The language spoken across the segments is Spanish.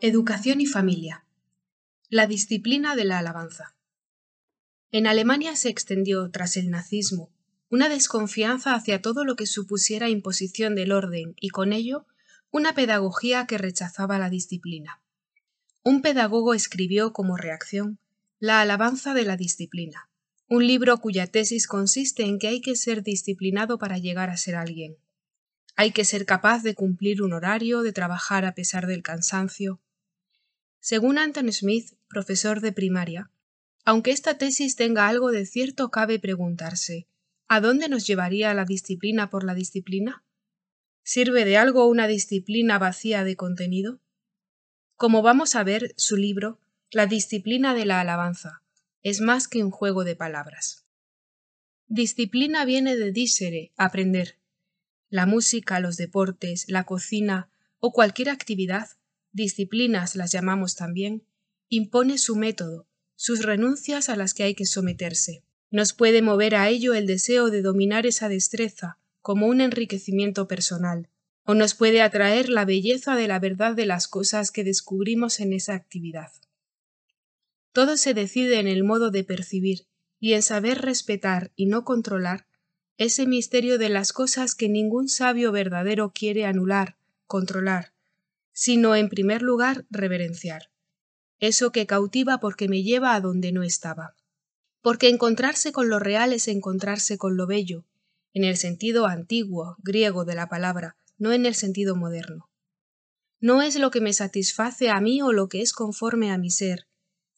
Educación y familia. La disciplina de la alabanza. En Alemania se extendió, tras el nazismo, una desconfianza hacia todo lo que supusiera imposición del orden y con ello una pedagogía que rechazaba la disciplina. Un pedagogo escribió como reacción La alabanza de la disciplina, un libro cuya tesis consiste en que hay que ser disciplinado para llegar a ser alguien. Hay que ser capaz de cumplir un horario, de trabajar a pesar del cansancio, según Anton Smith, profesor de primaria, aunque esta tesis tenga algo de cierto, cabe preguntarse ¿a dónde nos llevaría la disciplina por la disciplina? ¿Sirve de algo una disciplina vacía de contenido? Como vamos a ver, su libro, La disciplina de la alabanza, es más que un juego de palabras. Disciplina viene de disere, aprender. La música, los deportes, la cocina o cualquier actividad disciplinas las llamamos también, impone su método, sus renuncias a las que hay que someterse. Nos puede mover a ello el deseo de dominar esa destreza como un enriquecimiento personal, o nos puede atraer la belleza de la verdad de las cosas que descubrimos en esa actividad. Todo se decide en el modo de percibir y en saber respetar y no controlar ese misterio de las cosas que ningún sabio verdadero quiere anular, controlar, sino en primer lugar reverenciar. Eso que cautiva porque me lleva a donde no estaba. Porque encontrarse con lo real es encontrarse con lo bello, en el sentido antiguo, griego de la palabra, no en el sentido moderno. No es lo que me satisface a mí o lo que es conforme a mi ser,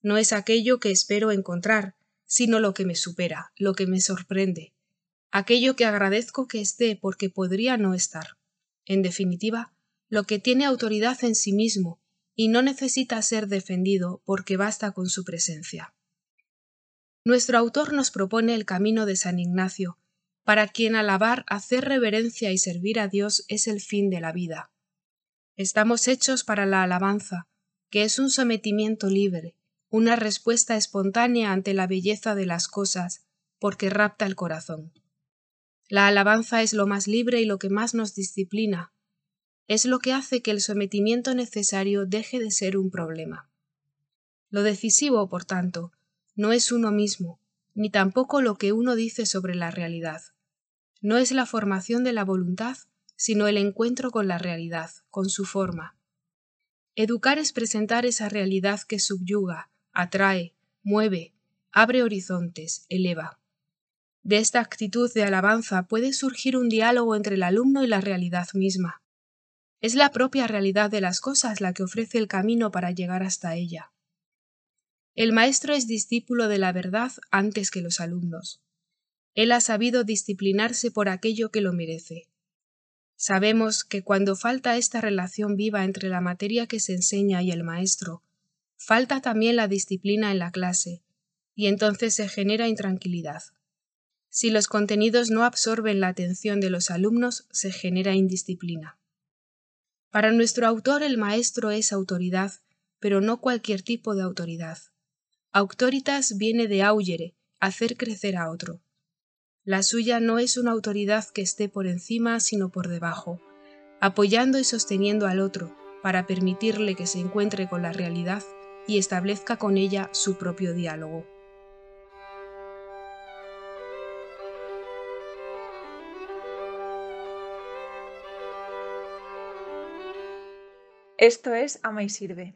no es aquello que espero encontrar, sino lo que me supera, lo que me sorprende, aquello que agradezco que esté porque podría no estar. En definitiva, lo que tiene autoridad en sí mismo y no necesita ser defendido porque basta con su presencia. Nuestro autor nos propone el camino de San Ignacio, para quien alabar, hacer reverencia y servir a Dios es el fin de la vida. Estamos hechos para la alabanza, que es un sometimiento libre, una respuesta espontánea ante la belleza de las cosas, porque rapta el corazón. La alabanza es lo más libre y lo que más nos disciplina, es lo que hace que el sometimiento necesario deje de ser un problema. Lo decisivo, por tanto, no es uno mismo, ni tampoco lo que uno dice sobre la realidad. No es la formación de la voluntad, sino el encuentro con la realidad, con su forma. Educar es presentar esa realidad que subyuga, atrae, mueve, abre horizontes, eleva. De esta actitud de alabanza puede surgir un diálogo entre el alumno y la realidad misma. Es la propia realidad de las cosas la que ofrece el camino para llegar hasta ella. El maestro es discípulo de la verdad antes que los alumnos. Él ha sabido disciplinarse por aquello que lo merece. Sabemos que cuando falta esta relación viva entre la materia que se enseña y el maestro, falta también la disciplina en la clase, y entonces se genera intranquilidad. Si los contenidos no absorben la atención de los alumnos, se genera indisciplina. Para nuestro autor el maestro es autoridad, pero no cualquier tipo de autoridad. Autoritas viene de augere, hacer crecer a otro. La suya no es una autoridad que esté por encima, sino por debajo, apoyando y sosteniendo al otro, para permitirle que se encuentre con la realidad y establezca con ella su propio diálogo. Esto es Ama y Sirve.